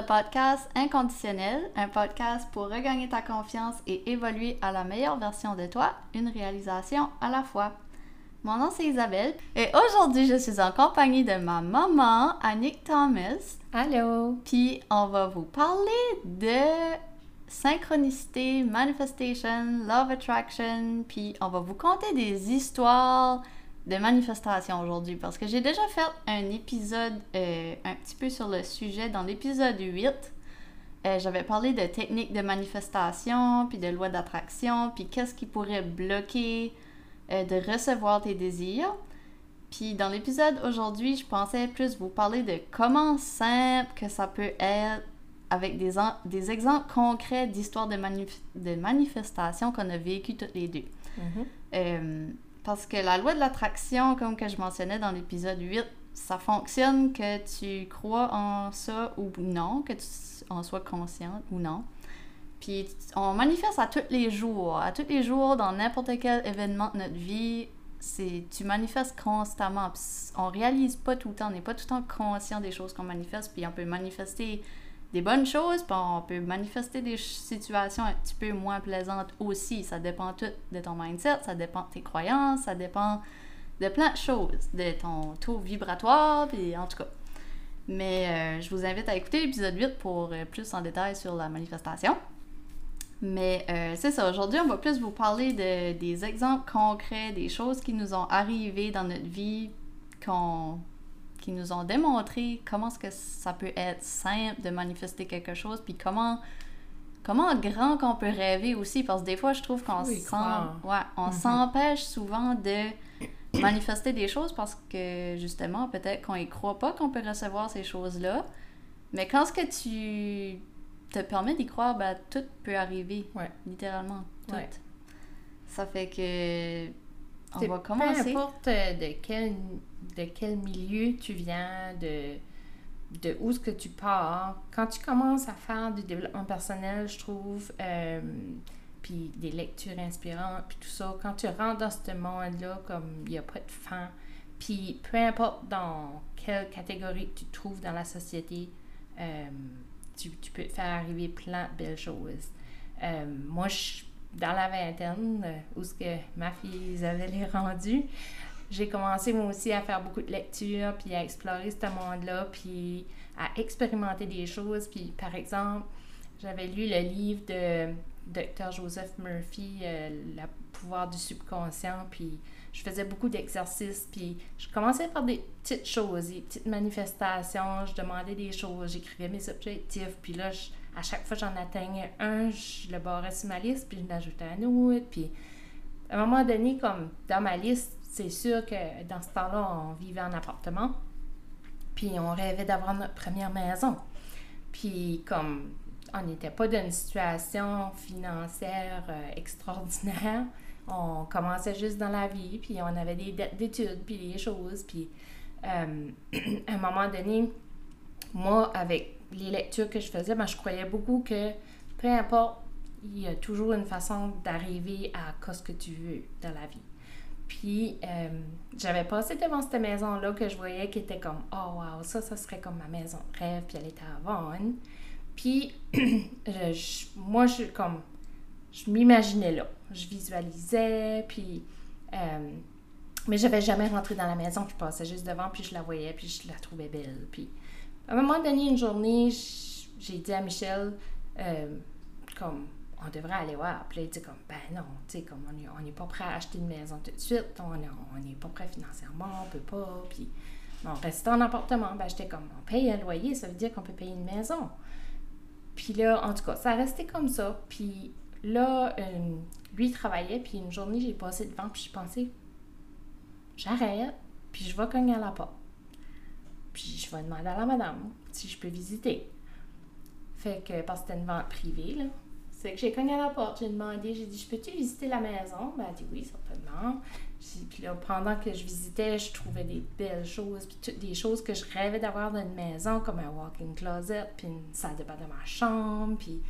le podcast Inconditionnel, un podcast pour regagner ta confiance et évoluer à la meilleure version de toi, une réalisation à la fois. Mon nom c'est Isabelle et aujourd'hui je suis en compagnie de ma maman, Annick Thomas. Allô! Puis on va vous parler de synchronicité, manifestation, love attraction, puis on va vous conter des histoires de manifestation aujourd'hui parce que j'ai déjà fait un épisode euh, un petit peu sur le sujet dans l'épisode 8. Euh, J'avais parlé de techniques de manifestation, puis de loi d'attraction, puis qu'est-ce qui pourrait bloquer euh, de recevoir tes désirs. Puis dans l'épisode aujourd'hui, je pensais plus vous parler de comment simple que ça peut être avec des, des exemples concrets d'histoires de, de manifestation qu'on a vécues toutes les deux. Mm-hmm. Parce que la loi de l'attraction, comme que je mentionnais dans l'épisode 8, ça fonctionne que tu crois en ça ou non, que tu en sois consciente ou non. Puis on manifeste à tous les jours. À tous les jours, dans n'importe quel événement de notre vie, c'est tu manifestes constamment. on réalise pas tout le temps, on n'est pas tout le temps conscient des choses qu'on manifeste. Puis on peut manifester des bonnes choses, puis on peut manifester des situations un petit peu moins plaisantes aussi. Ça dépend tout de ton mindset, ça dépend de tes croyances, ça dépend de plein de choses, de ton taux vibratoire, puis en tout cas. Mais euh, je vous invite à écouter l'épisode 8 pour euh, plus en détail sur la manifestation. Mais euh, c'est ça, aujourd'hui, on va plus vous parler de, des exemples concrets, des choses qui nous ont arrivées dans notre vie, qu'on qui nous ont démontré comment est-ce que ça peut être simple de manifester quelque chose, puis comment, comment grand qu'on peut rêver aussi, parce que des fois, je trouve qu'on ouais, on mm-hmm. s'empêche souvent de manifester des choses parce que, justement, peut-être qu'on y croit pas qu'on peut recevoir ces choses-là. Mais quand ce que tu te permets d'y croire, ben, tout peut arriver. Littéralement. Tout. Ça fait que on va commencer. Peu importe euh, de quel, de quel milieu tu viens, de, de où est-ce que tu pars, quand tu commences à faire du développement personnel, je trouve, euh, puis des lectures inspirantes, puis tout ça, quand tu rentres dans ce monde-là, comme il n'y a pas de fin, puis peu importe dans quelle catégorie tu te trouves dans la société, euh, tu, tu, peux faire arriver plein de belles choses. moi, je dans la vingtaine, euh, où ce que ma fille Isabelle est rendue, j'ai commencé moi aussi à faire beaucoup de lectures, puis à explorer ce monde-là, puis à expérimenter des choses. Puis par exemple, j'avais lu le livre de Dr. Joseph Murphy, euh, Le pouvoir du subconscient, puis je faisais beaucoup d'exercices, puis je commençais par des petites choses, des petites manifestations, je demandais des choses, j'écrivais mes objectifs, puis là, je, à chaque fois j'en atteignais un, je le barrais sur ma liste, puis je l'ajoutais à un autre. Puis à un moment donné, comme dans ma liste, c'est sûr que dans ce temps-là, on vivait en appartement. Puis on rêvait d'avoir notre première maison. Puis comme on n'était pas dans une situation financière euh, extraordinaire, on commençait juste dans la vie, puis on avait des dettes d'études, puis des choses. Puis euh, à un moment donné, moi, avec les lectures que je faisais, ben, je croyais beaucoup que peu importe, il y a toujours une façon d'arriver à ce que tu veux dans la vie. Puis, euh, j'avais passé devant cette maison-là que je voyais qui était comme, oh wow, ça, ça serait comme ma maison de rêve, puis elle était à Vaughan. Puis, moi, je comme, je m'imaginais là. Je visualisais, puis, euh, mais je n'avais jamais rentré dans la maison, je passais juste devant, puis je la voyais, puis je la trouvais belle. Puis, à un moment donné, une journée, j'ai dit à Michel, euh, comme, on devrait aller voir. Puis là, il dit comme, ben non, tu sais, comme, on n'est pas prêt à acheter une maison tout de suite, on n'est pas prêt financièrement, on peut pas. Puis, on reste en appartement. Ben, j'étais comme, on paye un loyer, ça veut dire qu'on peut payer une maison. Puis là, en tout cas, ça resté comme ça. Puis là, euh, lui, il travaillait, puis une journée, j'ai passé devant, puis je pensais, j'arrête, puis je vais cogner à la porte. Puis je vais demander à la madame si je peux visiter. Fait que, parce que c'était une vente privée, là. C'est que j'ai cogné à la porte, j'ai demandé, j'ai dit, je peux-tu visiter la maison? Ben, elle a dit oui, certainement. Puis là, pendant que je visitais, je trouvais des belles choses, puis toutes des choses que je rêvais d'avoir dans une maison, comme un walk-in closet, puis une salle de bain dans ma chambre, puis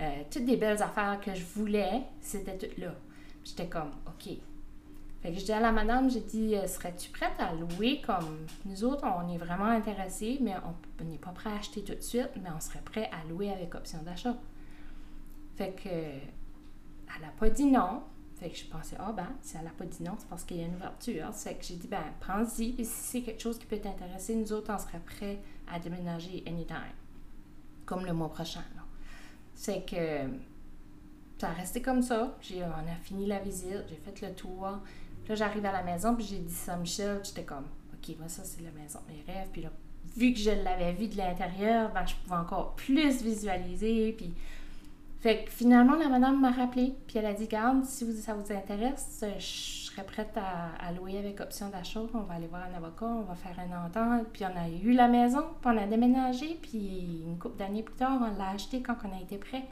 euh, toutes des belles affaires que je voulais, c'était toutes là. J'étais comme, OK. Fait que je dis à la madame, j'ai dit, euh, serais-tu prête à louer comme nous autres, on est vraiment intéressés, mais on n'est pas prêt à acheter tout de suite, mais on serait prêt à louer avec option d'achat. Fait que elle n'a pas dit non. Fait que je pensais, ah ben, si elle n'a pas dit non, c'est parce qu'il y a une ouverture. Fait que j'ai dit, ben, prends-y, puis si c'est quelque chose qui peut t'intéresser, nous autres, on serait prêts à déménager anytime. Comme le mois prochain, là. C'est que ça a resté comme ça. J'ai, on a fini la visite, j'ai fait le tour. Là, j'arrive à la maison, puis j'ai dit ça à Michel, j'étais comme, OK, moi, ça, c'est la maison de mes rêves. Puis là, vu que je l'avais vu de l'intérieur, ben, je pouvais encore plus visualiser. Puis, fait que finalement, la madame m'a rappelé, puis elle a dit, garde, si vous, ça vous intéresse, je serais prête à, louer avec option d'achat. On va aller voir un avocat, on va faire un entente. Puis on a eu la maison, puis on a déménagé, puis une couple d'années plus tard, on l'a acheté quand on a été prêt.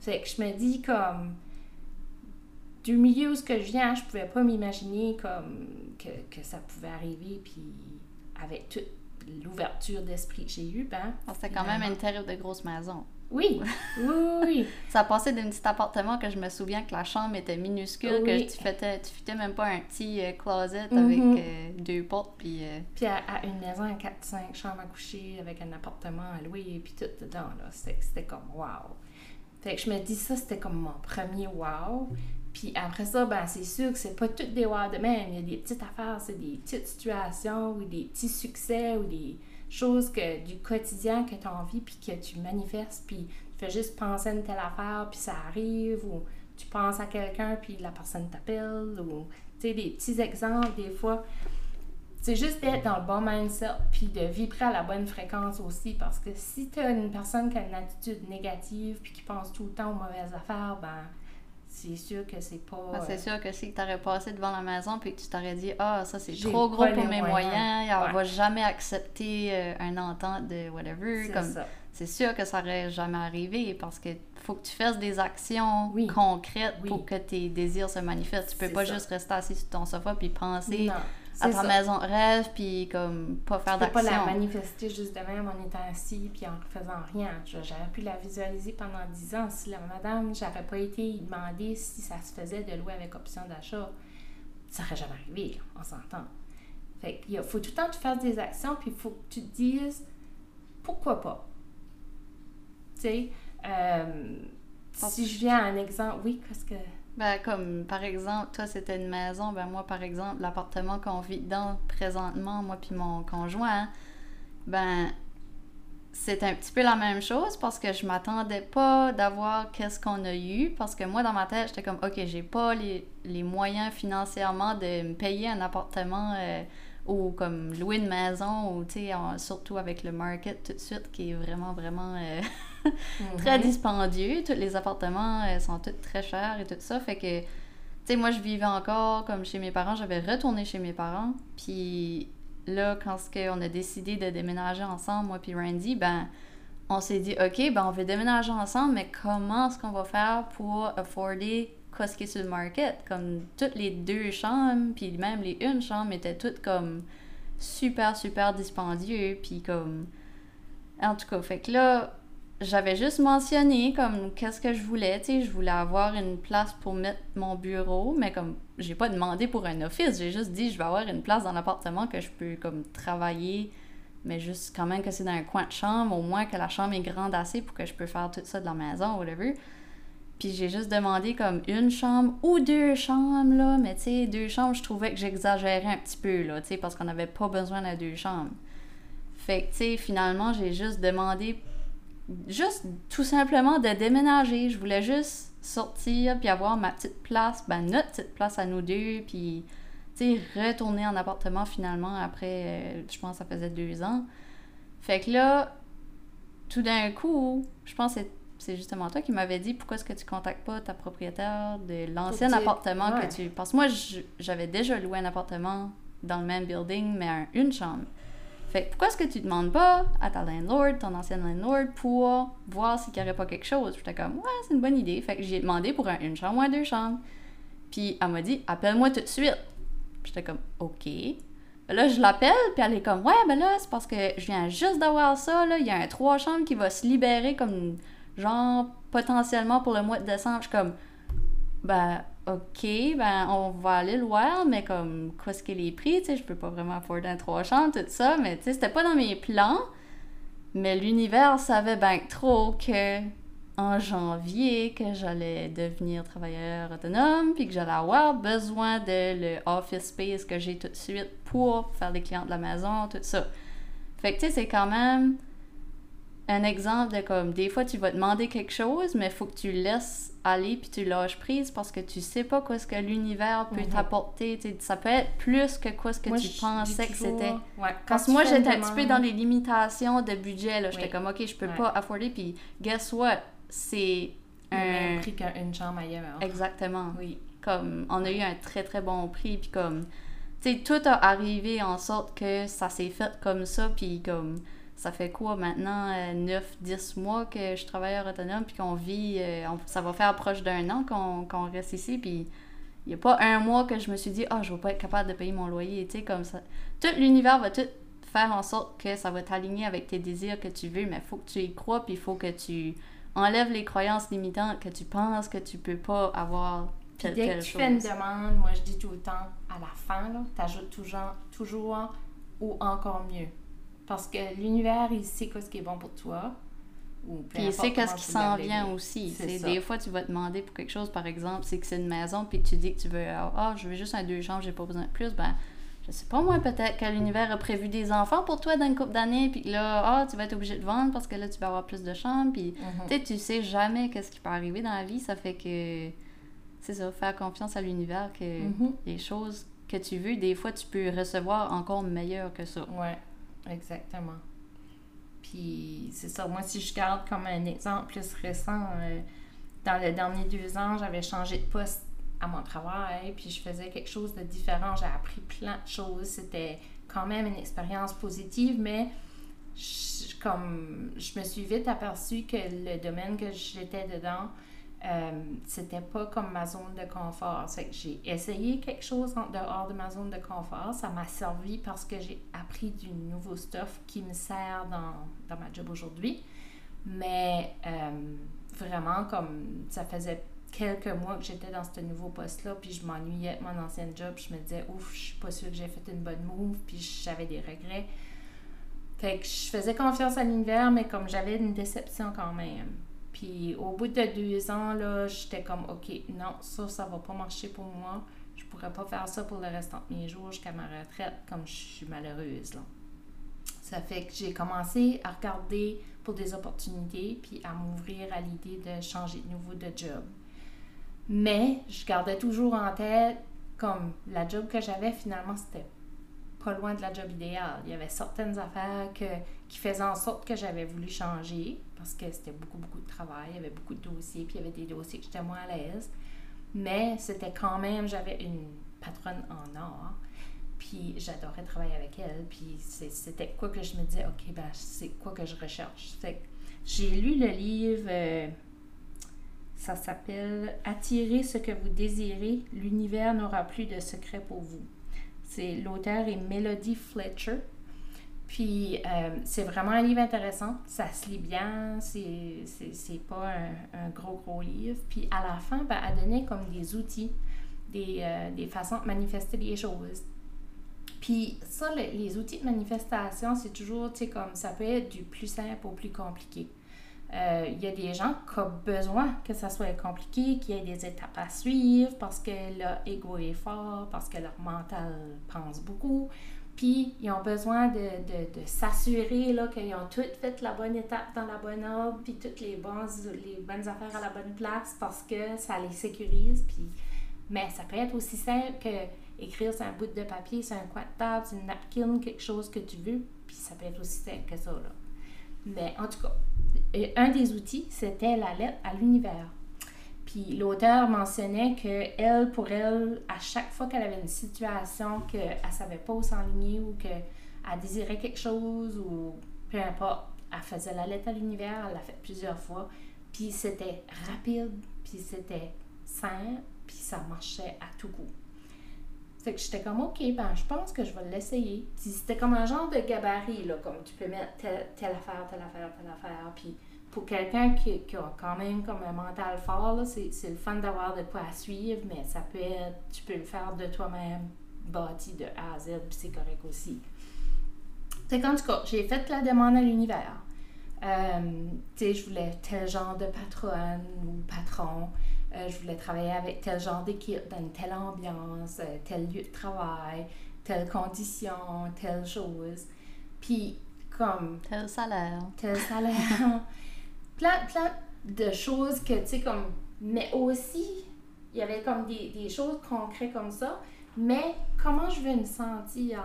Fait que je me dis comme du milieu où ce que je viens, je pouvais pas m'imaginer comme que, que, ça pouvait arriver, puis avec toute l'ouverture d'esprit que j'ai eue, ben... Ah, c'était quand même une terrible de grosse maison. Oui, oui, oui. ça passait d'un petit appartement que je me souviens que la chambre était minuscule, que tu faisais, tu même pas un petit euh, closet avec mm-hmm. euh, deux portes, puis... Euh, puis à, une maison à 4-5 chambres à coucher, avec un appartement à louer, et puis tout dedans, là, c'était comme wow. Fait que je me dis, ça, c'était comme mon premier wow. Puis après ça, ben, c'est sûr que c'est pas toutes des wow de même. Il y a des petites affaires, c'est des petites situations ou des petits succès ou des choses que, du quotidien que tu envie puis que tu manifestes. Puis tu fais juste penser à une telle affaire puis ça arrive ou tu penses à quelqu'un puis la personne t'appelle ou tu sais, des petits exemples des fois. C'est juste d'être dans le bon mindset, puis de vibrer à la bonne fréquence aussi, parce que si tu as une personne qui a une attitude négative, puis qui pense tout le temps aux mauvaises affaires, ben c'est sûr que c'est pas... Ben, c'est sûr que si tu aurais passé devant la maison, puis que tu t'aurais dit « Ah, ça c'est trop gros pour mes moyens, on va jamais accepter euh, un entente de whatever. » comme C'est sûr que ça aurait jamais arrivé, parce que faut que tu fasses des actions concrètes pour que tes désirs se manifestent. Tu peux pas juste rester assis sur ton sofa puis penser à ta maison rêve, puis comme pas faire d'action. Pas la manifester juste de même en étant assis puis en faisant rien. J'aurais pu la visualiser pendant 10 ans. Si la madame, j'aurais pas été demandée si ça se faisait de louer avec option d'achat, ça aurait jamais arrivé, on s'entend. Fait qu'il faut tout le temps que tu fasses des actions, puis il faut que tu te dises pourquoi pas? Tu sais, euh, si je viens à un exemple, oui, parce que ben, comme par exemple, toi c'était une maison, ben moi par exemple, l'appartement qu'on vit dans présentement, moi puis mon conjoint, ben c'est un petit peu la même chose parce que je m'attendais pas d'avoir qu'est-ce qu'on a eu parce que moi dans ma tête j'étais comme ok j'ai pas les, les, moyens financièrement de me payer un appartement euh, ou comme louer une maison ou tu sais surtout avec le market tout de suite qui est vraiment vraiment euh, très dispendieux tous les appartements euh, sont tous très chers et tout ça fait que tu sais moi je vivais encore comme chez mes parents j'avais retourné chez mes parents puis là quand on a décidé de déménager ensemble moi puis Randy ben on s'est dit ok ben on veut déménager ensemble mais comment est-ce qu'on va faire pour afforder qu'est-ce qui est sur le market? Comme toutes les deux chambres, puis même les une chambre étaient toutes comme super, super dispendieux. Puis comme. En tout cas, fait que là, j'avais juste mentionné comme qu'est-ce que je voulais. Tu sais, je voulais avoir une place pour mettre mon bureau, mais comme j'ai pas demandé pour un office, j'ai juste dit je vais avoir une place dans l'appartement que je peux comme travailler mais juste quand même que c'est dans un coin de chambre, au moins que la chambre est grande assez pour que je peux faire tout ça de la maison, whatever. Puis j'ai juste demandé comme une chambre ou deux chambres, là. Mais tu sais, deux chambres, je trouvais que j'exagérais un petit peu, là, tu sais, parce qu'on n'avait pas besoin de deux chambres. Fait que, tu sais, finalement, j'ai juste demandé, juste tout simplement de déménager. Je voulais juste sortir, puis avoir ma petite place, ben notre petite place à nous deux, puis, tu sais, retourner en appartement finalement après, euh, je pense que ça faisait deux ans. Fait que là, tout d'un coup, je pense que c'est justement toi qui m'avais dit pourquoi est-ce que tu contactes pas ta propriétaire de l'ancien appartement que tu. Parce que moi, j'avais déjà loué un appartement dans le même building, mais une chambre. Fait pourquoi est-ce que tu demandes pas à ta landlord, ton ancienne landlord, pour voir s'il n'y aurait pas quelque chose? J'étais comme, ouais, c'est une bonne idée. Fait que j'ai demandé pour un, une chambre ou deux chambres. Puis elle m'a dit, appelle-moi tout de suite. J'étais comme, OK. Là, je l'appelle, puis elle est comme, ouais, ben là, c'est parce que je viens juste d'avoir ça, là. Il y a un trois chambres qui va se libérer comme genre potentiellement pour le mois de décembre, je suis comme ben OK, ben on va aller le voir, mais comme, qu'est-ce que les prix, tu sais, je peux pas vraiment afforder un trois chambres, tout ça, mais tu sais, c'était pas dans mes plans. Mais l'univers savait bien trop que en janvier que j'allais devenir travailleur autonome, puis que j'allais avoir besoin de le office space que j'ai tout de suite pour faire des clients de la maison, tout ça. Fait que tu sais, c'est quand même un exemple de comme des fois tu vas demander quelque chose, mais faut que tu laisses aller puis tu lâches prise parce que tu sais pas quoi ce que l'univers peut Mhm. t'apporter. Ça peut être plus que quoi ce que Moi, tu pensais que c'était. Ouais, Parce que moi, j'étais un petit peu dans les limitations de budget. là. J'étais Oui. comme, OK, je peux Ouais. pas afforder. Puis, guess what? C'est le même un. prix qu'une chambre ailleurs. Exactement. Oui. Comme, on a eu un très, très bon prix. Puis, comme, tu sais, tout a arrivé en sorte que ça s'est fait comme ça. Puis, comme, ça fait quoi maintenant? 9-10 mois que je suis travailleur autonome. Puis qu'on vit. euh, on- ça va faire proche d'un an qu'on reste ici. Puis, il n'y a pas un mois que je me suis dit, ah, je vais pas être capable de payer mon loyer. Tu sais, comme ça. Tout l'univers va tout faire en sorte que ça va t'aligner avec tes désirs que tu veux, mais il faut que tu y crois, puis il faut que tu enlèves les croyances limitantes que tu penses que tu peux pas avoir Puis dès que tu chose. fais une demande, moi je dis tout le temps, à la fin, tu ajoutes toujours, toujours ou encore mieux. Parce que l'univers, il sait ce qui est bon pour toi. Ou Puis il sait qu'est-ce qui s'en vient aussi. C'est des fois, tu vas te demander pour quelque chose, par exemple, c'est que c'est une maison, puis que tu dis que tu veux, ah, je veux juste un deux chambres, j'ai pas besoin de plus, ben, je sais pas moi, peut-être que l'univers a prévu des enfants pour toi dans une couple d'années, puis que là, ah, tu vas être obligé de vendre parce que là, tu vas avoir plus de chambres, puis. Tu sais, tu sais jamais qu'est-ce qui peut arriver dans la vie, ça fait que c'est ça, faire confiance à l'univers que Mhm. les choses que tu veux, des fois tu peux recevoir encore meilleur que ça. Ouais, exactement. Puis c'est ça, moi si je garde comme un exemple plus récent, euh, dans les derniers deux ans, j'avais changé de poste à mon travail, puis je faisais quelque chose de différent, j'ai appris plein de choses, c'était quand même une expérience positive, mais comme je me suis vite aperçue que le domaine que j'étais dedans, euh, c'était pas comme ma zone de confort. J'ai essayé quelque chose en dehors de ma zone de confort. Ça m'a servi parce que j'ai appris du nouveau stuff qui me sert dans, dans ma job aujourd'hui. Mais euh, vraiment, comme ça faisait quelques mois que j'étais dans ce nouveau poste-là, puis je m'ennuyais de mon ancienne job, je me disais, ouf, je suis pas sûre que j'ai fait une bonne move, puis j'avais des regrets. Fait que je faisais confiance à l'univers, mais comme j'avais une déception quand même. Puis au bout de deux ans, là, j'étais comme, OK, non, ça, ça va pas marcher pour moi. Je pourrais pas faire ça pour le restant de mes jours jusqu'à ma retraite, comme je suis malheureuse, là. Ça fait que j'ai commencé à regarder pour des opportunités, puis à m'ouvrir à l'idée de changer de nouveau de job. Mais je gardais toujours en tête, comme la job que j'avais, finalement, c'était pas loin de la job idéale. Il y avait certaines affaires qui faisaient en sorte que j'avais voulu changer parce que c'était beaucoup, beaucoup de travail. Il y avait beaucoup de dossiers, puis il y avait des dossiers que j'étais moins à l'aise. Mais c'était quand même, j'avais une patronne en or. Puis j'adorais travailler avec elle. Puis c'était quoi que je me disais, OK, ben c'est quoi que je recherche? J'ai lu le livre, euh, ça s'appelle Attirer ce que vous désirez, l'univers n'aura plus de secret pour vous. C'est l'auteur est Melody Fletcher. Puis euh, c'est vraiment un livre intéressant. Ça se lit bien. C'est, pas un, gros, gros livre. Puis à la fin, ben, elle donnait comme des outils, des, euh, des façons de manifester les choses. Puis ça, le- les outils de manifestation, c'est toujours, tu sais, comme ça peut être du plus simple au plus compliqué. Euh, Il y a des gens qui ont besoin que ça soit compliqué, qu'il y ait des étapes à suivre parce que leur ego est fort, parce que leur mental pense beaucoup. Puis, ils ont besoin de, s'assurer qu'ils ont toutes fait la bonne étape dans la bonne ordre, puis toutes les, bonnes affaires à la bonne place parce que ça les sécurise. Mais ça peut être aussi simple que écrire sur un bout de papier, sur un coin de table, sur une napkin, quelque chose que tu veux. Puis, ça peut être aussi simple que ça. Là. Mais en tout cas, et un des outils, c'était la lettre à l'univers. Puis l'auteur mentionnait que elle, pour elle, à chaque fois qu'elle avait une situation qu'elle ne savait pas où s'enligner ou qu'elle désirait quelque chose ou peu importe, elle faisait la lettre à l'univers, elle l'a fait plusieurs fois. Puis c'était rapide, puis c'était simple, puis ça marchait à tout coup. Fait que j'étais comme, OK, ben je pense que je vais l'essayer. Puis c'était comme un genre de gabarit, là, comme tu peux mettre telle, telle affaire, telle affaire, telle affaire, puis pour quelqu'un qui, qui, a quand même comme un mental fort, c'est, le fun d'avoir de quoi à suivre, mais ça peut être, tu peux le faire de toi-même, bâti de A à Z, puis c'est correct aussi. C'est qu'en tout cas, j'ai fait la demande à l'univers. Euh, tu sais, je voulais tel genre de patronne ou patron. Euh, je voulais travailler avec tel genre d'équipe, dans une telle ambiance, euh, tel lieu de travail, telle condition, telle chose. Puis, comme. Tel salaire. Tel salaire. Plein, plein de choses que, tu sais, comme. Mais aussi, il y avait comme des, choses concrètes comme ça. Mais comment je vais me sentir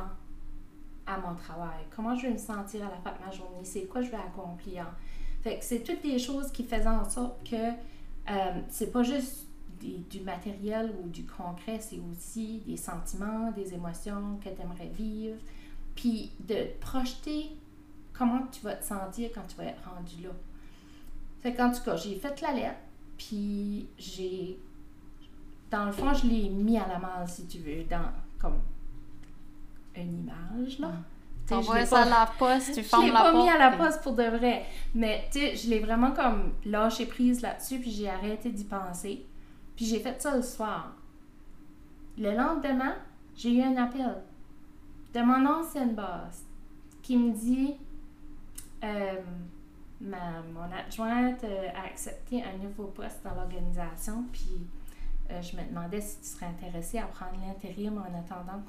à mon travail? Comment je vais me sentir à la fin de ma journée? C'est quoi je vais accomplir? Fait que c'est toutes des choses qui faisaient en sorte que euh, c'est pas juste du matériel ou du concret, c'est aussi des sentiments, des émotions que tu aimerais vivre. Puis de projeter comment tu vas te sentir quand tu vas être rendu là. Fait qu'en tout cas, j'ai fait la lettre, puis j'ai. Dans le fond, je l'ai mis à la main, si tu veux, dans comme une image, là. T'envoies ça à la poste, tu fermes la porte. Je l'ai pas mis à la poste pour de vrai. Mais, tu sais, je l'ai vraiment comme lâché prise là-dessus, puis j'ai arrêté d'y penser. Puis j'ai fait ça le soir. Le lendemain, j'ai eu un appel de mon ancienne boss qui me dit euh, ma, mon adjointe euh, a accepté un nouveau poste dans l'organisation, puis euh, je me demandais si tu serais intéressé à prendre l'intérim en attendant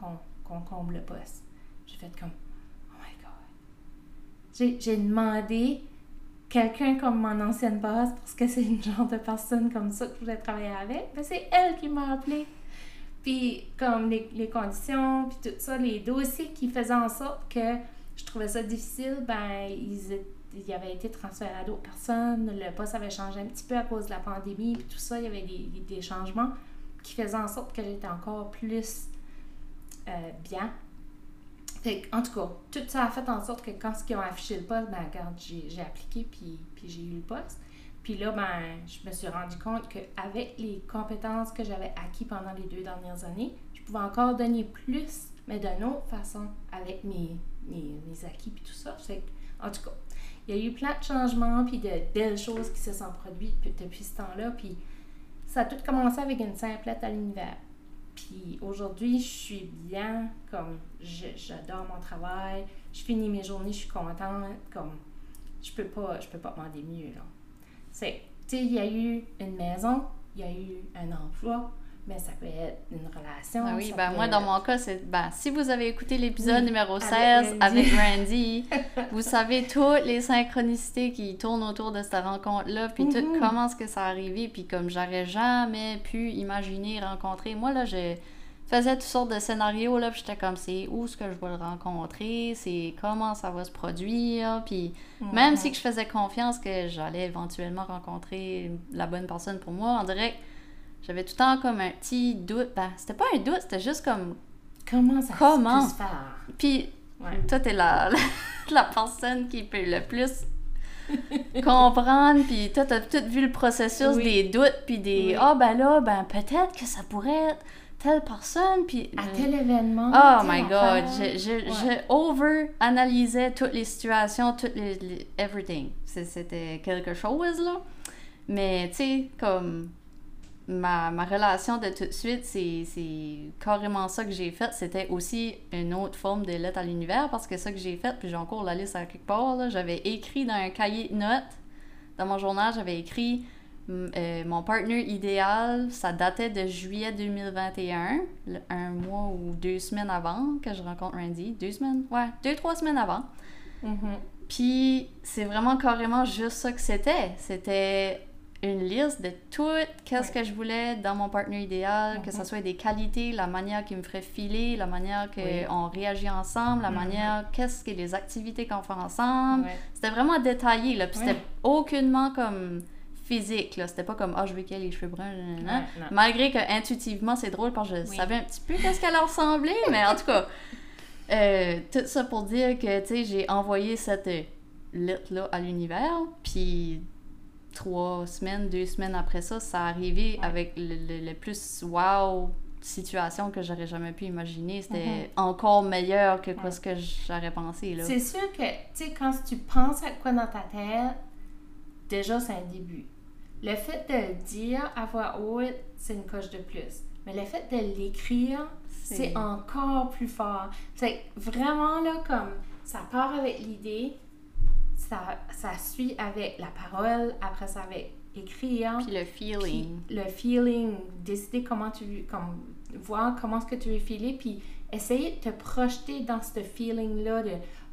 qu'on comble le poste. J'ai fait comme, oh my god. J'ai demandé quelqu'un comme mon ancienne boss parce que c'est une genre de personne comme ça que je voulais travailler avec. Mais c'est elle qui m'a appelé. Puis, comme les, les conditions, puis tout ça, les dossiers qui faisaient en sorte que je trouvais ça difficile, ben, ils, ils avaient été transférés à d'autres personnes. Le poste avait changé un petit peu à cause de la pandémie, puis tout ça, il y avait des, des changements qui faisaient en sorte que j'étais encore plus euh, bien. Fait, en tout cas, tout ça a fait en sorte que quand ils ont affiché le poste, ben, regarde, j'ai appliqué, puis, puis j'ai eu le poste. Puis là, ben, je me suis rendu compte qu'avec les compétences que j'avais acquises pendant les deux dernières années, je pouvais encore donner plus, mais d'une autre façon, avec mes, mes, acquis puis tout ça. en tout cas, il y a eu plein de changements puis de belles choses qui se sont produites depuis ce temps-là. Puis ça a tout commencé avec une simple lettre à l'univers. Puis aujourd'hui, je suis bien, comme j'adore mon travail, je finis mes journées, je suis contente, comme je peux pas, je peux pas demander mieux. Tu sais, il y a eu une maison, il y a eu un emploi, mais ça peut être une relation. Ah oui, ben moi, dans mon cas, c'est. Ben, si vous avez écouté l'épisode numéro 16 avec Randy, vous savez toutes les synchronicités qui tournent autour de cette rencontre-là, puis tout mm-hmm. comment est-ce que ça arrivé, puis comme j'aurais jamais pu imaginer rencontrer. Moi, là, je faisais toutes sortes de scénarios, là, puis j'étais comme, c'est où est-ce que je vais le rencontrer, c'est comment ça va se produire, puis même si que je faisais confiance que j'allais éventuellement rencontrer la bonne personne pour moi, en direct j'avais tout le temps comme un petit doute. Ben, c'était pas un doute, c'était juste comme. Comment ça comment? se faire? Puis, toi, t'es la, la, personne qui peut le plus comprendre, puis toi, t'as tout vu le processus des doutes, puis des Ah, ben là, ben peut-être que ça pourrait être telle personne, puis... À tel événement. Oh my God! Je, je, over-analysais toutes les situations, toutes les... everything. C'était quelque chose, là. Mais, tu sais, comme ma, ma, relation de tout de suite, c'est carrément ça que j'ai fait. C'était aussi une autre forme de lettre à l'univers parce que ça que j'ai fait, puis j'ai encore la liste à quelque part, j'avais écrit dans un cahier de notes, dans mon journal, j'avais écrit euh, mon partner idéal, ça datait de juillet 2021, un mois ou deux semaines avant que je rencontre Randy. Deux semaines? Ouais, deux, trois semaines avant. Mm-hmm. Puis c'est vraiment carrément juste ça que c'était. C'était une liste de tout qu'est-ce que je voulais dans mon partenaire idéal, que ce mhm. soit des qualités, la manière qui me ferait filer, la manière qu'on réagit ensemble, la mhm. manière, qu'est-ce que les activités qu'on fait ensemble. C'était vraiment détaillé, là. Puis c'était aucunement comme physique, là. C'était pas comme, ah, oh, je veux qu'elle ait les cheveux bruns, Malgré que intuitivement, c'est drôle parce que je savais un petit peu qu'est-ce qu'elle ressemblait, mais en tout cas, euh, tout ça pour dire que, tu sais, j'ai envoyé cette lettre-là à l'univers, puis trois semaines, deux semaines après ça, ça arrivé avec le, le, plus wow situation que j'aurais jamais pu imaginer. C'était mm-hmm. encore meilleur que ce que j'aurais pensé. C'est sûr que, tu sais, quand tu penses à quoi dans ta tête, déjà, c'est un début. Le fait de le dire à voix haute, c'est une coche de plus. Mais le fait de l'écrire, c'est encore plus fort. C'est vraiment là, comme ça part avec l'idée, ça, ça suit avec la parole, après ça avec écrire. Puis le feeling. le feeling, décider comment tu comme voir comment est-ce que tu veux filer, puis essayer de te projeter dans ce feeling-là de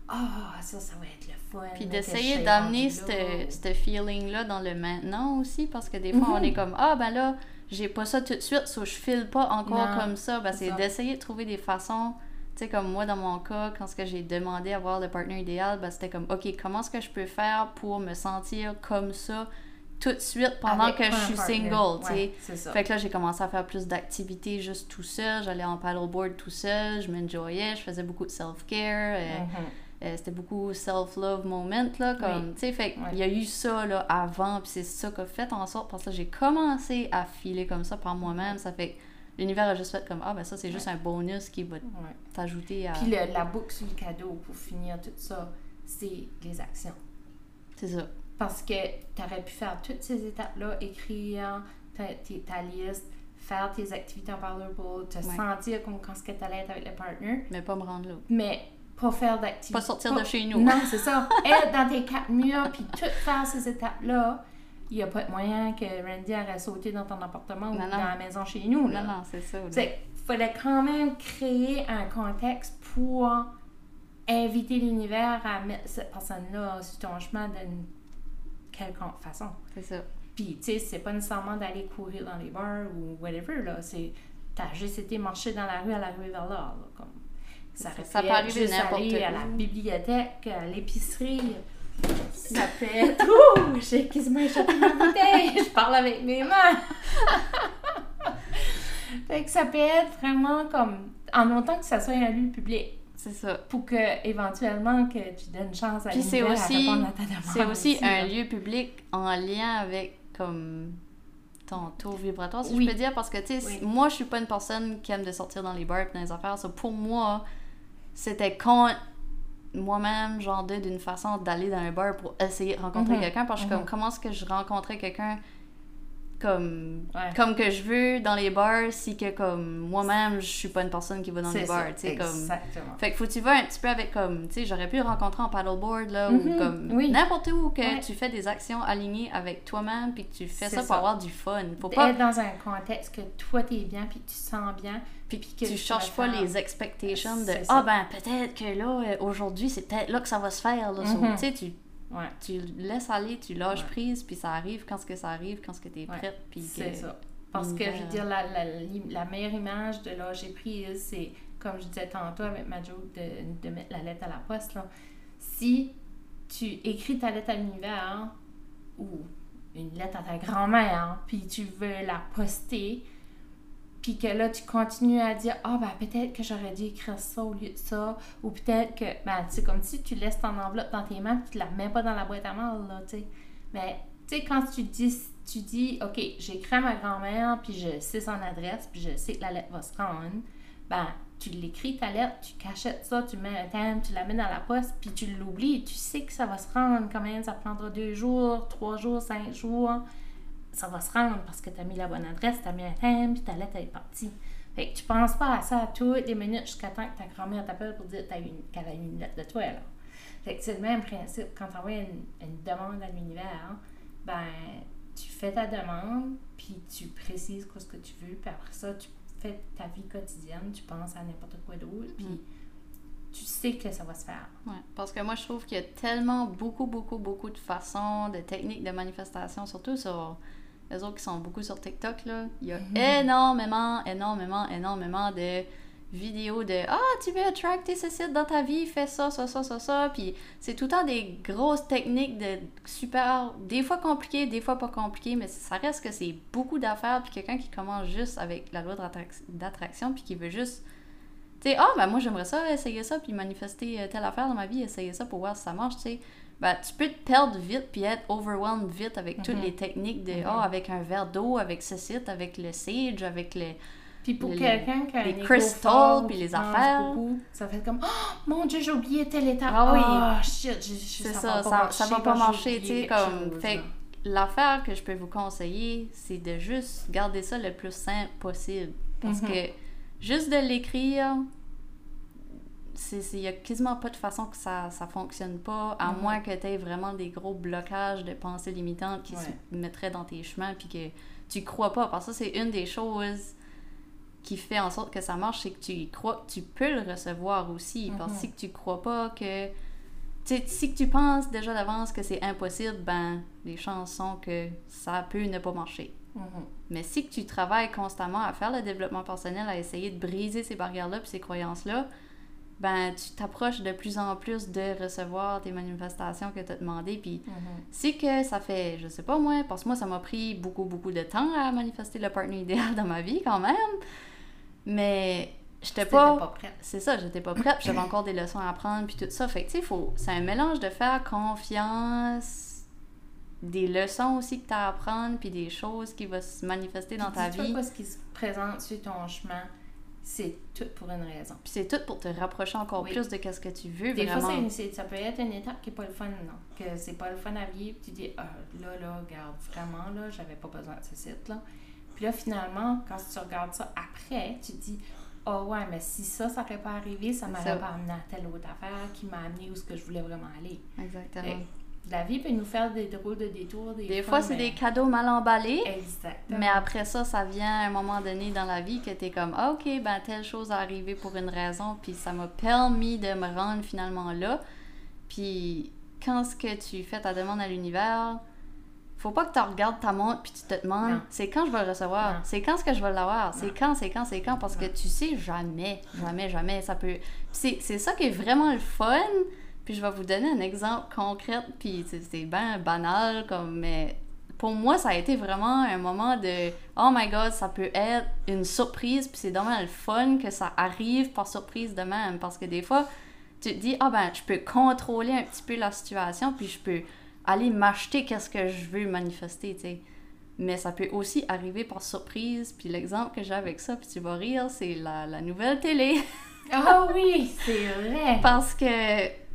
Ah, ça, ça va être le fun. Puis d'essayer d'amener ce feeling-là dans le maintenant aussi, parce que des fois, on est Mhm. comme Ah, ben là, j'ai pas ça tout de suite, so je file pas encore Non, comme ça. Ben, c'est d'essayer de trouver des façons. Tu sais, comme moi, dans mon cas, quand j'ai demandé à voir le partner idéal, ben, c'était comme, OK, comment est-ce que je peux faire pour me sentir comme ça tout de suite pendant Avec que je suis single, tu sais? Ouais, c'est ça. Fait que là, j'ai commencé à faire plus d'activités juste tout seul. J'allais en paddleboard tout seul, je m'enjoyais, je faisais beaucoup de self-care. euh, Mhm. euh, c'était beaucoup self-love moment, là, comme, tu sais, fait qu'il y a eu ça, là, avant, puis c'est ça qui a fait en sorte, parce que j'ai commencé à filer comme ça par moi-même, ça fait que l'univers a juste fait comme, ah, ben ça, c'est juste un bonus qui va t'ajouter à... Puis le- la boucle sur le cadeau pour finir tout ça, c'est les actions. C'est ça. Parce que tu aurais pu faire toutes ces étapes-là, écrire ta, ta liste, faire tes activités en paddleboard, te Ouais. sentir comme quand ce que tu allais être avec le partner, Mais pas me rendre là. mais pas faire d'activité. Pas sortir de chez nous. Non, c'est ça. Être dans tes quatre murs, puis tout faire ces étapes-là, il n'y a pas de moyen que Randy aurait sauté dans ton appartement ou Non, dans la maison chez nous. Là. Non, non, c'est ça. C'est fallait quand même créer un contexte pour inviter l'univers à mettre cette personne-là sur ton chemin d'une quelconque façon. C'est ça. Puis, tu sais, c'est pas nécessairement d'aller courir dans les bars ou whatever, là. C'est... T'as juste été marcher dans la rue à l'arrivée vers l'or, là, comme... Ça, Ça pu peut arriver juste aller à la bibliothèque, à l'épicerie. Ça peut être... Ouh! J'ai quasiment échappé ma bouteille! Je parle avec mes mains! fait que ça peut être vraiment comme... En autant que ça soit un lieu public. C'est ça. Pour que, éventuellement, que tu donnes chance à Puis c'est à aussi- répondre à ta demande C'est aussi un là. lieu public en lien avec comme ton taux vibratoire, si Oui. je peux dire, parce que tu sais, Oui. moi je suis pas une personne qui aime de sortir dans les bars et dans les affaires. Ça, pour moi, c'était con moi-même, genre d'une façon d'aller dans un bar pour essayer de rencontrer Mhm. quelqu'un, parce que suis Mhm. comme comment est-ce que je rencontrais quelqu'un comme Ouais. comme que je veux dans les bars si que comme moi-même je suis pas une personne qui va dans les bars, tu sais comme Exactement. fait que faut que tu vas un petit peu avec comme, tu sais, j'aurais pu le rencontrer en paddleboard là, ou Mhm, comme oui. n'importe où que Ouais. tu fais des actions alignées avec toi-même puis que tu fais ça pour avoir du fun. Faut pas Être dans un contexte que toi t'es bien puis tu te sens bien puis puis que tu tu cherches pas faire. les expectations de ah ça. ben peut-être que là euh, aujourd'hui c'est peut-être là que ça va se faire là. So, Mhm. tu sais tu Ouais, tu laisses aller, tu lâches Ouais. prise puis ça arrive quand ce que ça arrive, quand ce que tu es prête puis c'est ça. Parce que je veux dire, la, la, la meilleure image de lâcher prise, c'est comme je disais tantôt avec ma joke de, de mettre la lettre à la poste. Là. Si tu écris ta lettre à l'univers ou une lettre à ta grand-mère, puis tu veux la poster, puis que là, tu continues à dire Ah, ben peut-être que j'aurais dû écrire ça au lieu de ça, ou peut-être que, ben, c'est comme si tu laisses ton enveloppe dans tes mains, puis tu la mets pas dans la boîte à mal, là, tu sais. Mais, tu sais, quand tu dis, tu dis OK, j'écris à ma grand-mère, puis je sais son adresse, puis je sais que la lettre va se rendre, ben, tu l'écris ta lettre, tu cachettes ça, tu mets un thème, tu la mets dans la poste, puis tu l'oublies, tu sais que ça va se rendre quand même, ça prendra deux jours, trois jours, cinq jours ça va se rendre parce que tu as mis la bonne adresse, tu as mis un thème, puis ta lettre est partie. Fait que tu penses pas à ça à toutes les minutes jusqu'à temps que ta grand-mère t'appelle pour dire t'as eu une- qu'elle a eu une lettre de toi. Là. Fait que c'est le même principe. Quand tu envoies une, une demande à l'univers, ben tu fais ta demande, puis tu précises quoi ce que tu veux, puis après ça, tu fais ta vie quotidienne, tu penses à n'importe quoi d'autre, puis Mm. tu sais que ça va se faire. Ouais, parce que moi, je trouve qu'il y a tellement beaucoup, beaucoup, beaucoup de façons, de techniques de manifestation, surtout sur les autres qui sont beaucoup sur TikTok, là. Il y a Mhm. énormément, énormément, énormément de vidéos de « Ah, tu veux attracter ce site dans ta vie, fais ça, ça, ça, ça, ça. » Puis c'est tout le temps des grosses techniques de super, des fois compliquées, des fois pas compliquées, mais ça reste que c'est beaucoup d'affaires. Puis quelqu'un qui commence juste avec la loi d'attraction, puis qui veut juste tu sais, ah, ben moi j'aimerais ça, essayer ça, puis manifester euh, telle affaire dans ma vie, essayer ça pour voir si ça marche, tu sais. Ben, tu peux te perdre vite, puis être overwhelmed vite avec toutes Mhm. les techniques de, ah, avec un verre d'eau, avec ce site, avec le sage, avec le. Puis pour Le- quelqu'un qui a les crystals, puis les affaires. beaucoup, ça fait comme oh mon dieu j'ai oublié telle étape Ah oui. Ah, shit ça, ça, va ça, va pas marcher, tu sais, comme. chose, Fait l'affaire que je peux vous conseiller, c'est de juste garder ça le plus simple possible. Parce Mhm. que juste de l'écrire, il n'y a quasiment pas de façon que ça ne fonctionne pas, à moins que tu aies vraiment des gros blocages de pensées limitantes qui Ouais. se mettraient dans tes chemins puis que tu crois pas. Parce que ça, c'est une des choses qui fait en sorte que ça marche, c'est que tu y crois, tu peux le recevoir aussi. Parce que Mhm. si tu crois pas que. Tu sais, si que tu penses déjà d'avance que c'est impossible, ben, les chances sont que ça peut ne pas marcher. Mhm. Mais si que tu travailles constamment à faire le développement personnel, à essayer de briser ces barrières-là ces croyances-là, ben tu t'approches de plus en plus de recevoir tes manifestations que tu as demandées. Puis Mhm. si que ça fait, je sais pas moi, parce que moi ça m'a pris beaucoup, beaucoup de temps à manifester le partner idéal dans ma vie quand même. Mais j'étais pas... pas prête. C'est ça, j'étais pas prête, j'avais encore des leçons à apprendre, puis tout ça. Fait que, tu sais, faut... c'est un mélange de faire confiance, des leçons aussi que tu as à apprendre, puis des choses qui vont se manifester dans ta vie. quoi, ce qui se présente sur ton chemin, c'est tout pour une raison. Puis c'est tout pour te rapprocher encore Oui. plus de ce que tu veux Des vraiment. fois, c'est- ça peut être une étape qui n'est pas le fun, non? Que c'est pas le fun à vivre. Tu dis, ah, là, là, regarde, vraiment, là, j'avais pas besoin de ce site-là. Puis là, finalement, quand tu regardes ça après, tu dis, oh ouais, mais si ça, ça n'aurait pas arrivé, ça m'aurait pas amené à telle autre affaire qui m'a amené où ce que je voulais vraiment aller. Exactement. La vie peut nous faire des drôles de détours. Des, Des fois, c'est mais- des cadeaux mal emballés. Exactement. Mais après ça, ça vient à un moment donné dans la vie que t'es comme, ah, ok, ben telle chose est arrivée pour une raison, puis ça m'a permis de me rendre finalement là. Puis quand ce que tu fais ta demande à l'univers, faut pas que tu regardes ta montre puis tu te demandes, c'est quand je vais le recevoir, c'est quand ce que je vais l'avoir, c'est quand, c'est quand, c'est quand, parce que tu sais jamais, jamais, jamais, ça peut. C'est ça qui est vraiment le fun. Puis je vais vous donner un exemple concret, puis c'est bien banal, comme, mais pour moi, ça a été vraiment un moment de Oh my god, ça peut être une surprise, puis c'est dommage le fun que ça arrive par surprise de même. Parce que des fois, tu te dis Ah ben, je peux contrôler un petit peu la situation, puis je peux aller m'acheter qu'est-ce que je veux manifester, tu sais. Mais ça peut aussi arriver par surprise. Puis l'exemple que j'ai avec ça, puis tu vas rire, c'est la, la nouvelle télé. Ah oui, c'est vrai. Parce que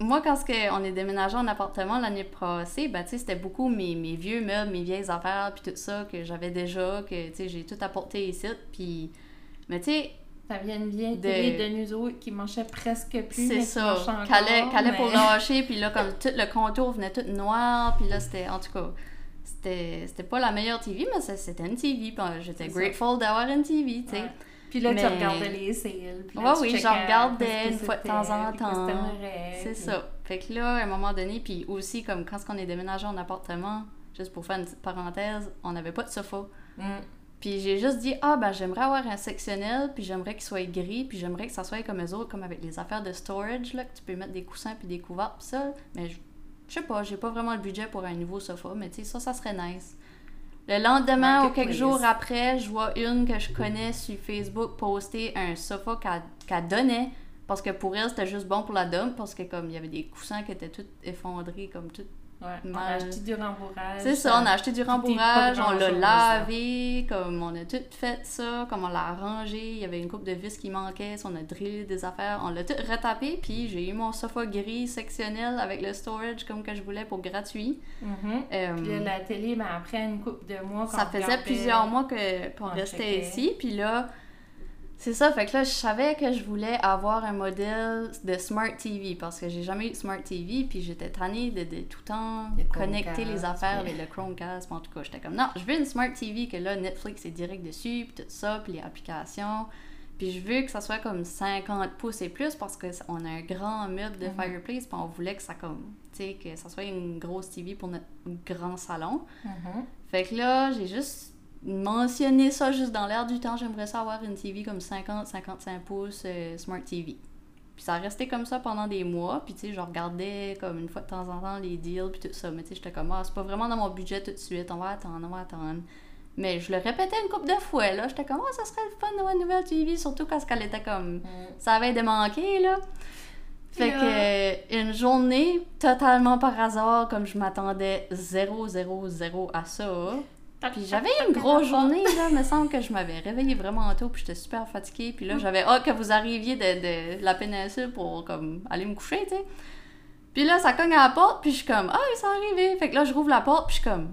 moi, quand on est déménagé en appartement l'année passée, ben, c'était beaucoup mes, mes vieux meubles, mes vieilles affaires, puis tout ça que j'avais déjà, que, j'ai tout apporté ici. Puis, mais tu sais, Ça vient de- de nous autres qui marchait presque plus. mais c'est ça. Qu'allait qu'allait pour mais- lâcher, puis là, comme tout le contour venait tout noir, puis là, c'était, en tout cas, c'était c'était pas la meilleure TV, mais c'était une TV, euh, j'étais grateful d'avoir une TV, tu sais. Ouais. Puis là, Mais- tu regardais les sales. puis là, Ouais, oui, je checkais regardais une fois de temps en puis temps. C'est puis- ça. Fait que là, à un moment donné, puis aussi, comme quand on est déménagé en appartement, juste pour faire une petite parenthèse, on n'avait pas de sofa. Mm. Puis j'ai juste dit, ah ben j'aimerais avoir un sectionnel, puis j'aimerais qu'il soit gris, puis j'aimerais que ça soit comme eux autres, comme avec les affaires de storage, là, que tu peux mettre des coussins puis des couverts, pis ça. Mais je je sais pas, j'ai pas vraiment le budget pour un nouveau sofa, mais tu sais, ça, ça serait nice. Le lendemain ou quelques jours après, je vois une que je connais sur Facebook poster un sofa qu'elle donnait. Parce que pour elle, c'était juste bon pour la dame, parce que comme il y avait des coussins qui étaient tous effondrés, comme tout Ouais, on a acheté du rembourrage. c'est ça, on a acheté du rembourrage, on l'a lavé, comme on a tout fait ça, comme on l'a arrangé, il y avait une coupe de vis qui manquait, on a drillé des affaires, on l'a tout retapé, puis j'ai eu mon sofa gris sectionnel avec le storage comme que je voulais pour gratuit. Mhm. Euh, Puis là, la télé, ben, après une couple de mois, quand ça faisait plusieurs mois qu'on on restait ici, puis là, c'est ça, fait que là, je savais que je voulais avoir un modèle de Smart TV, parce que j'ai jamais eu de Smart TV, puis j'étais tannée de, de tout le temps Le connecter les affaires, les- le Chromecast, en tout cas, j'étais comme, non, je veux une Smart TV, que là, Netflix est direct dessus, puis tout ça, puis les applications, puis je veux que ça soit comme 50 pouces et plus, parce qu'on a un grand meuble de Mhm. fireplace, puis on voulait que ça comme, tu sais, que ça soit une grosse TV pour notre grand salon. Mhm. Fait que là, j'ai juste mentionné ça juste dans l'air du temps. J'aimerais ça avoir une TV comme 50-55 pouces euh, Smart TV. Puis ça restait comme ça pendant des mois. Puis tu sais, je regardais comme une fois de temps en temps les deals puis tout ça. Mais tu sais, j'étais comme, ah, c'est pas vraiment dans mon budget tout de suite. On va attendre, on va attendre. Mais je le répétais une couple de fois, là. J'étais comme, ah, ça serait le fun d'avoir une nouvelle TV. Surtout quand elle était comme Mm. ça avait de manquer, là. Fait que euh, une journée, totalement par hasard, comme je m'attendais 0, 0, 0 à ça. Puis j'avais une grosse journée, là. me semble que je m'avais réveillée vraiment tôt, puis j'étais super fatiguée. Puis là, j'avais hâte que vous arriviez de, de la péninsule pour comme aller me coucher, tu sais. Puis là, ça cogne à la porte, puis je suis comme, ah, ils sont arrivés. Fait que là, je rouvre la porte, puis je suis comme,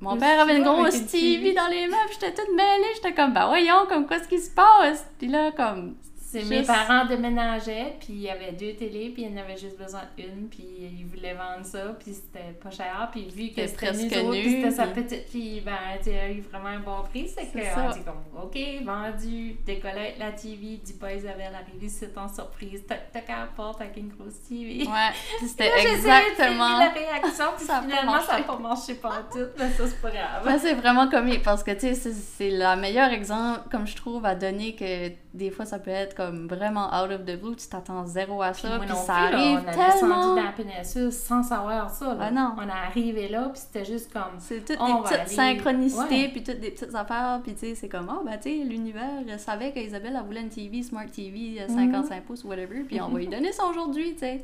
mon père avait une grosse TV dans les mains, puis j'étais toute mêlée. J'étais comme, bah voyons, comme quoi ce qui se passe? Puis là, comme, C'est Juste- mes parents déménageaient, puis il y avait deux télés, puis ils en avaient juste besoin d'une, puis ils voulaient vendre ça, puis c'était pas cher, puis vu que C'était c'était puis c'était sa petite fille, ben, tu sais, elle a eu vraiment un bon prix, c'est que on dit comme, OK, vendu, décollé la TV, dis pas Isabelle, arrivée, c'est en surprise, toc toc à la porte avec une grosse TV. ouais. Puis c'était exactement. la réaction, puis Ça finalement, ça a pas marché pas tout, mais ça, c'est pas grave. Ouais, c'est vraiment comique parce que, tu sais, c'est- c'est le meilleur exemple, comme je trouve, à donner que des fois, ça peut être comme vraiment out of the blue, tu t'attends zéro à Puis ça, puis non ça là, arrive on a tellement... descendu dans la péninsule sans savoir ça. Là. Ah non. On est arrivé là, puis c'était juste comme... C'est toutes On des petites aller- synchronicités, Ouais. puis toutes des petites affaires, puis tu sais, c'est comme, oh, ben, tu sais, l'univers savait qu'Isabelle, elle voulait une TV, Smart TV, euh, 55 pouces, whatever, puis on va lui donner ça aujourd'hui, tu sais.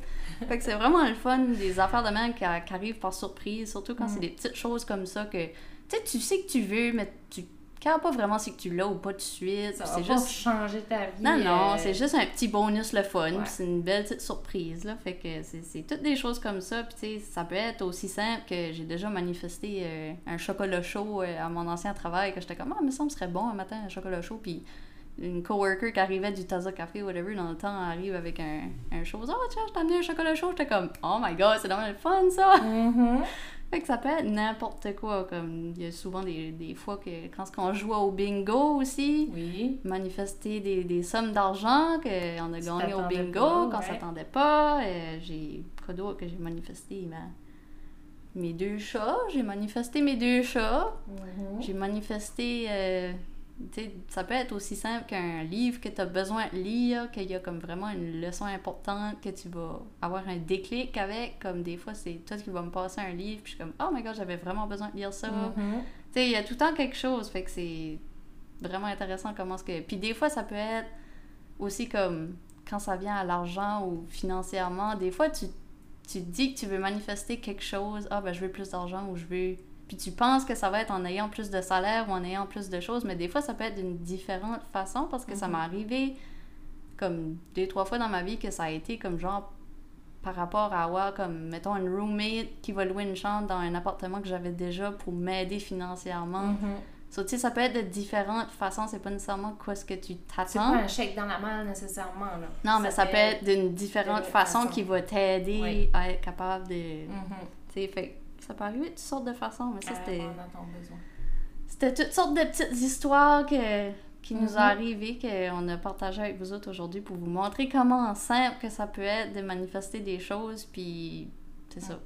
Fait que c'est vraiment le fun, des affaires de même qui, qui arrivent par surprise, surtout quand Mm. c'est des petites choses comme ça que, tu sais, tu sais que tu veux, mais tu pas vraiment si que tu l'as ou pas tout de suite, Ça va pas juste... changer ta vie. Non, non, euh, c'est juste un petit bonus le fun, Ouais. c'est une belle petite surprise, là. Fait que c'est toutes des choses comme ça, puis ça peut être aussi simple que j'ai déjà manifesté euh, un chocolat chaud euh, à mon ancien travail, que j'étais comme, ah, mais ça me serait bon un matin, un chocolat chaud, puis une coworker qui arrivait du Taza Café, whatever, dans le temps, arrive avec un, un chose, oh, tiens, je t'ai amené un chocolat chaud, j'étais comme, oh my god, c'est vraiment le fun, ça! Mhm. Fait que ça peut être n'importe quoi, comme, il y a souvent des, des fois que, quand on jouait au bingo aussi, Oui. manifester des, des sommes d'argent qu'on a gagné au bingo, qu'on ouais. s'attendait pas. Euh, j'ai quoi d'autre que j'ai manifesté ma- mes deux chats. J'ai manifesté mes deux chats. Mhm. J'ai manifesté. euh, ça peut être aussi simple qu'un livre que tu as besoin de lire, qu'il y a comme vraiment une leçon importante, que tu vas avoir un déclic avec. Comme des fois, c'est toi qui vas me passer un livre, puis je suis comme, oh my god, j'avais vraiment besoin de lire ça. Mhm. Sais, il y a tout le temps quelque chose, fait que c'est vraiment intéressant comment ce que... Puis des fois, ça peut être aussi comme quand ça vient à l'argent ou financièrement, des fois, tu, tu te dis que tu veux manifester quelque chose, ah ben je veux plus d'argent ou je veux... Puis tu penses que ça va être en ayant plus de salaire ou en ayant plus de choses, mais des fois, ça peut être d'une différente façon parce que ça Mhm. m'est arrivé comme deux, trois fois dans ma vie que ça a été comme genre par rapport à avoir comme mettons une roommate qui va louer une chambre dans un appartement que j'avais déjà pour m'aider financièrement. So, sais, ça peut être de différentes façons, c'est pas nécessairement quoi ce que tu C'est pas t'attends. un chèque dans la main nécessairement. Là. Non, mais ça peut être d'une différente façon façon. qui va t'aider Oui. à être capable de. Tu sais, fait ça peut arriver de toutes sortes de façons, mais ça À c'était. C'était toutes sortes de petites histoires que, qui nous Mhm. ont arrivées, qu'on a partagées avec vous autres aujourd'hui pour vous montrer comment simple que ça peut être de manifester des choses, puis c'est ça.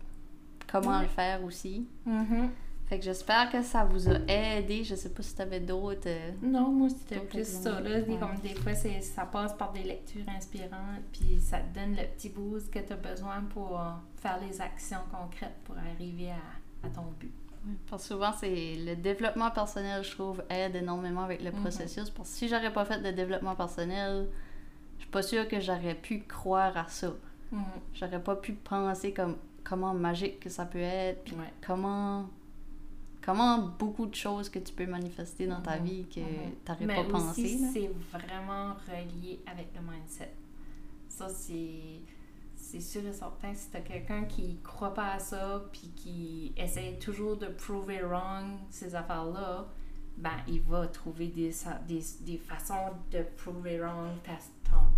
Comment Ouais. le faire aussi. Mhm. Fait que j'espère que ça vous a aidé. Je sais pas si t'avais d'autres. euh, Non, moi, c'était plus ça. Là. Ouais. Comme des fois, ça passe par des lectures inspirantes, puis ça te donne le petit boost que tu as besoin pour euh, faire les actions concrètes pour arriver à, à ton but. Parce que souvent, c'est le développement personnel, je trouve, aide énormément avec le Mhm. processus. Parce que si j'aurais pas fait de développement personnel, je suis pas sûre que j'aurais pu croire à ça. Mhm. J'aurais pas pu penser comme comment magique que ça peut être, puis Ouais. comment comment beaucoup de choses que tu peux manifester dans ta Mhm. vie que Mhm. t'aurais Mais pas pensé. c'est vraiment relié avec le mindset. Ça, c'est... C'est sûr et certain, si t'as quelqu'un qui croit pas à ça, puis qui essaie toujours de prouver wrong ces affaires-là, ben, il va trouver des, des, des façons de prouver wrong ta,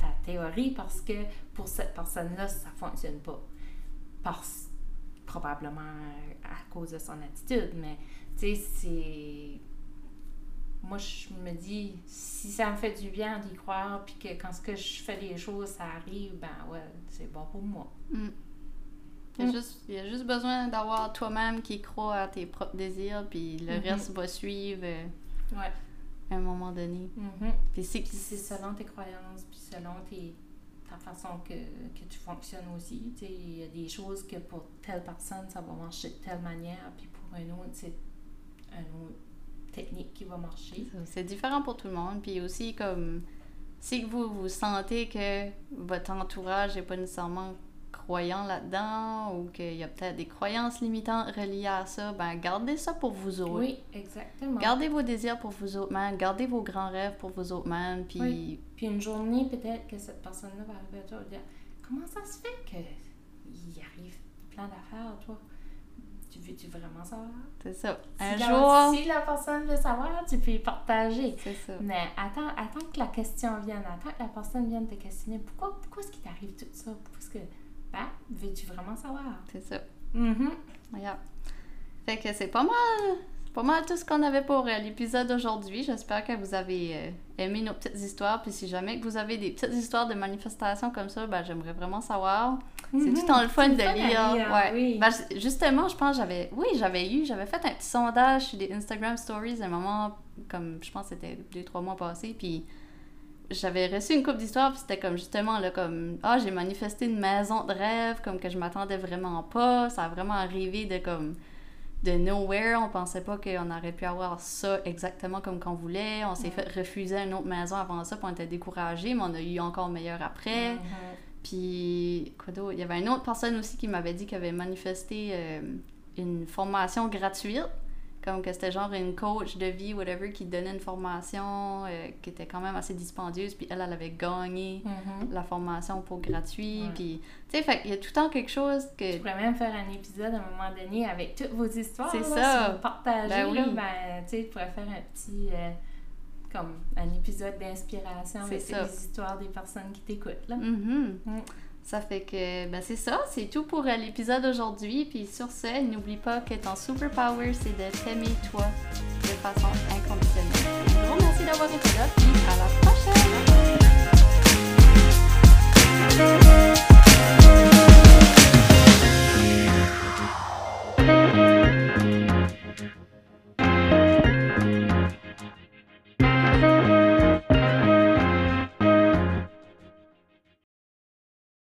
ta théorie parce que pour cette personne-là, ça fonctionne pas. Parce, probablement à cause de son attitude, mais tu sais, c'est. Moi, je me dis, si ça me fait du bien d'y croire, puis que quand ce que je fais les choses, ça arrive, ben ouais, c'est bon pour moi. Mm. Il y, a Mm. juste, il y a juste besoin d'avoir toi-même qui croit à tes propres désirs, puis le Mhm. reste va suivre euh, Ouais. à un moment donné. Puis c'est Puis c'est selon tes croyances, puis selon tes, ta façon que, que tu fonctionnes aussi. Il y a des choses que pour telle personne, ça va marcher de telle manière, puis pour un autre, c'est une autre technique qui va marcher. C'est différent pour tout le monde. Puis aussi, comme si vous vous sentez que votre entourage n'est pas nécessairement croyant là-dedans ou qu'il y a peut-être des croyances limitantes reliées à ça, ben gardez ça pour vous autres. Oui, exactement. Gardez vos désirs pour vous autres mêmes, gardez vos grands rêves pour vous autres mêmes, puis Oui. Puis une journée, peut-être que cette personne-là va arriver à toi et dire Comment ça se fait que il arrive plein d'affaires, toi. Tu veux-tu vraiment savoir? C'est ça. Si Un la- jour. Si la personne veut savoir, tu peux y partager. C'est ça. Mais attends, attends que la question vienne, attends que la personne vienne te questionner. Pourquoi, pourquoi est-ce qu'il t'arrive tout ça? Pourquoi est-ce que. Ben, veux-tu vraiment savoir? C'est ça. Mhm. Regarde. Fait que c'est pas mal, pas mal tout ce qu'on avait pour euh, l'épisode d'aujourd'hui. J'espère que vous avez euh, aimé nos petites histoires. Puis si jamais que vous avez des petites histoires de manifestations comme ça, ben j'aimerais vraiment savoir. C'est Mhm. tout le temps le fun de lire. lire, ouais. oui. Ben, justement, je pense que j'avais. Oui, j'avais eu. J'avais fait un petit sondage sur des Instagram Stories à un moment, comme je pense que c'était deux, trois mois passés. Puis j'avais reçu une coupe d'histoires. Puis c'était comme justement là, comme. Ah, j'ai manifesté une maison de rêve, comme que je m'attendais vraiment pas. Ça a vraiment arrivé de comme. De nowhere, on pensait pas qu'on aurait pu avoir ça exactement comme qu'on voulait. On s'est Ouais. fait refuser une autre maison avant ça, puis on était découragés, mais on a eu encore meilleur après. Puis, quoi d'autre? Il y avait une autre personne aussi qui m'avait dit qu'elle avait manifesté euh, une formation gratuite. Comme que c'était genre une coach de vie, whatever, qui donnait une formation euh, qui était quand même assez dispendieuse. Puis elle, elle avait gagné Mhm. la formation pour gratuit. Ouais. Puis, tu sais, fait qu'il y a tout le temps quelque chose que. Je pourrais même faire un épisode à un moment donné avec toutes vos histoires. C'est ça. Si vous partagez, Ben oui. ben, tu sais, je pourrais faire un petit. euh, comme un épisode d'inspiration avec les histoires des personnes qui t'écoutent, là. Mhm. Mm. Ça fait que, ben c'est ça, c'est tout pour euh, l'épisode aujourd'hui. Puis sur ce, n'oublie pas que ton superpower, c'est de t'aimer toi de façon inconditionnelle. Un gros merci d'avoir été là, puis à la prochaine!